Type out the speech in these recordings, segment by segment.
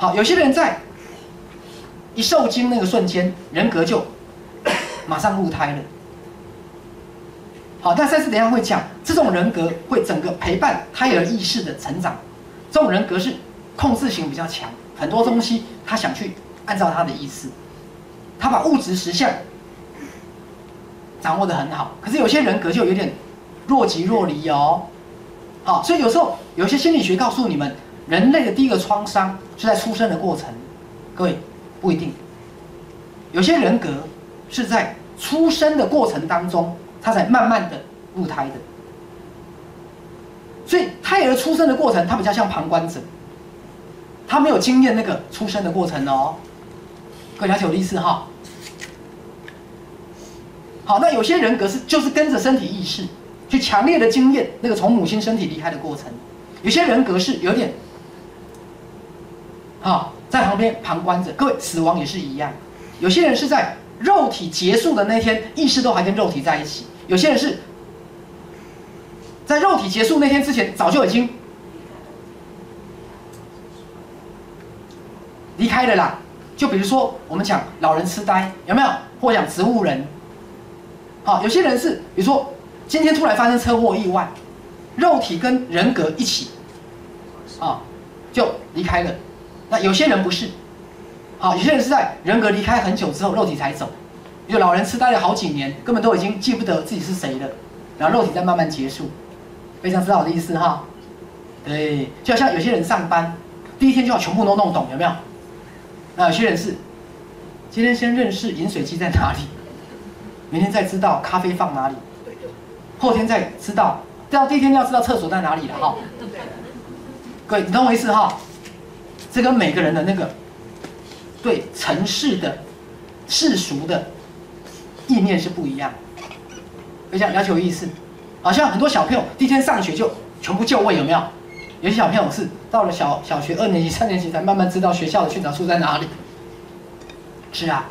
好，有些人在一受精那个瞬间，人格就 马上入胎了。好，但赛斯等一下会讲，这种人格会整个陪伴胎儿意识的成长。这种人格是控制型比较强，很多东西他想去按照他的意思，他把物质实相掌握的很好。可是有些人格就有点若即若离哦。好，所以有时候有些心理学告诉你们。人类的第一个创伤是在出生的过程，各位不一定。有些人格是在出生的过程当中，他才慢慢的入胎的。所以胎儿出生的过程，他比较像旁观者，他没有经验那个出生的过程哦。各位了解我的意思哈？好，那有些人格是就是跟着身体意识去强烈的经验那个从母亲身体离开的过程，有些人格是有点。好，在旁边旁观着。各位，死亡也是一样。有些人是在肉体结束的那天，意识都还跟肉体在一起；有些人是在肉体结束那天之前，早就已经离开了啦。就比如说，我们讲老人痴呆，有没有？或讲植物人。好，有些人是，比如说今天突然发生车祸意外，肉体跟人格一起，啊，就离开了。那有些人不是，好，有些人是在人格离开很久之后，肉体才走。比如老人痴呆了好几年，根本都已经记不得自己是谁了，然后肉体在慢慢结束。非常知道我的意思哈？对，就好像有些人上班，第一天就要全部都弄懂，有没有？那有些人是，今天先认识饮水机在哪里，明天再知道咖啡放哪里，后天再知道，到第一天要知道厕所在哪里了哈。各位，你懂我意思哈？这跟每个人的那个对尘世的世俗的意念是不一样，非常了解有意识。好像很多小朋友第一天上学就全部就位，有没有？有些小朋友是到了小小学二年级、三年级才慢慢知道学校的训导处在哪里。是啊，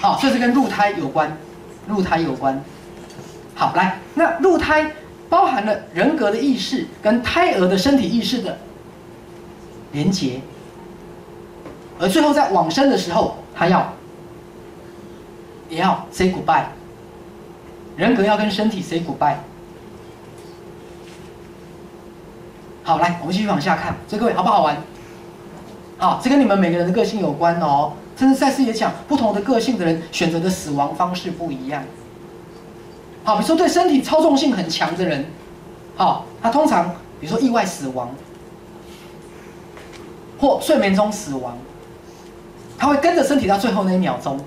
好，这是跟入胎有关，入胎有关。好，来，那入胎包含了人格的意识跟胎儿的身体意识的。连结，而最后在往生的时候，他要也要 say goodbye，人格要跟身体 say goodbye。好，来，我们继续往下看，这各位好不好玩？好，这跟你们每个人的个性有关哦。甚至赛斯也讲，不同的个性的人选择的死亡方式不一样。好，比如说对身体操纵性很强的人，好，他通常比如说意外死亡。或睡眠中死亡，他会跟着身体到最后那一秒钟。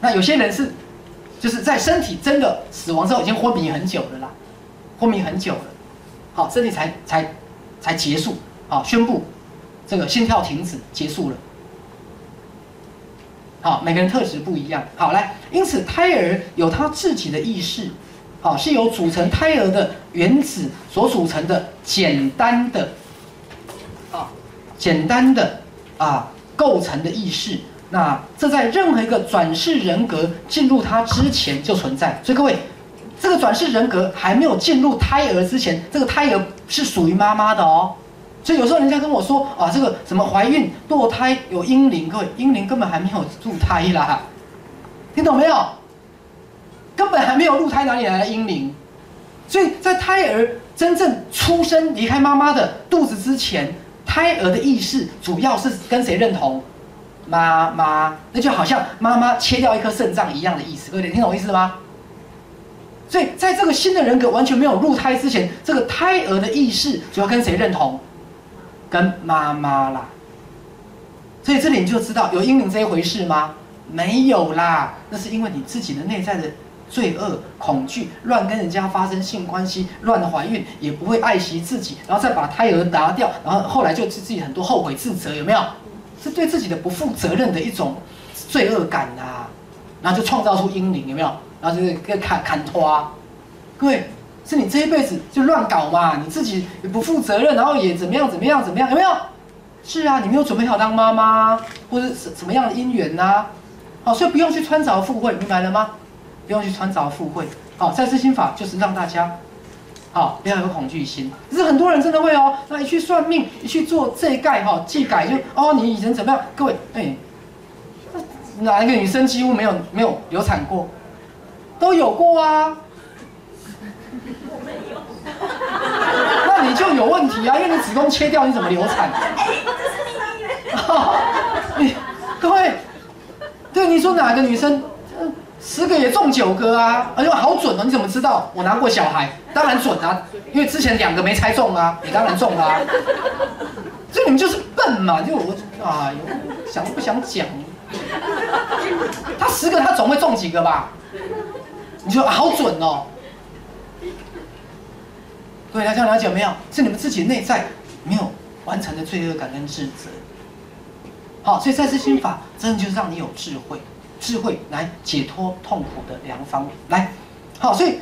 那有些人是，就是在身体真的死亡之后，已经昏迷很久了啦，昏迷很久了，好，身体才才才结束，好，宣布这个心跳停止结束了。好，每个人特质不一样。好，来，因此胎儿有他自己的意识，好，是由组成胎儿的原子所组成的简单的。简单的啊构成的意识，那这在任何一个转世人格进入它之前就存在。所以各位，这个转世人格还没有进入胎儿之前，这个胎儿是属于妈妈的哦。所以有时候人家跟我说啊，这个什么怀孕堕胎有婴灵，各位婴灵根本还没有入胎啦，听懂没有？根本还没有入胎，哪里来的婴灵？所以在胎儿真正出生离开妈妈的肚子之前。胎儿的意识主要是跟谁认同？妈妈，那就好像妈妈切掉一颗肾脏一样的意思，各位听懂意思吗？所以在这个新的人格完全没有入胎之前，这个胎儿的意识主要跟谁认同？跟妈妈啦。所以这里你就知道有阴灵这一回事吗？没有啦，那是因为你自己的内在的。罪恶、恐惧、乱跟人家发生性关系、乱怀孕，也不会爱惜自己，然后再把胎儿拿掉，然后后来就自己很多后悔自责，有没有？是对自己的不负责任的一种罪恶感呐，然后就创造出阴灵，有没有？然后就是跟砍砍拖，各位，是你这一辈子就乱搞嘛，你自己也不负责任，然后也怎么样怎么样怎么样，有没有？是啊，你没有准备好当妈妈，或者什什么样的姻缘呐？好，所以不用去穿凿附会，明白了吗？不用去穿凿附会，好，在知心法就是让大家好，不要有恐惧心。可是很多人真的会哦，那一去算命，一去做这一盖哈，祭改就哦，你以前怎么样？各位，哎，哪一个女生几乎没有没有流产过？都有过啊。我没有。那你就有问题啊，因为你子宫切掉，你怎么流产？哎，这是你各位，对你说哪个女生？十个也中九个啊！哎呦，好准哦！你怎么知道？我拿过小孩，当然准啊，因为之前两个没猜中啊，你当然中啊。所以你们就是笨嘛，就我哎呦，想都不想讲。他十个他总会中几个吧？你说好准哦。各位大家了解没有？是你们自己内在没有完成的罪恶感跟自责。好，所以在这心法真的就是让你有智慧。智慧来解脱痛苦的良方，来，好，所以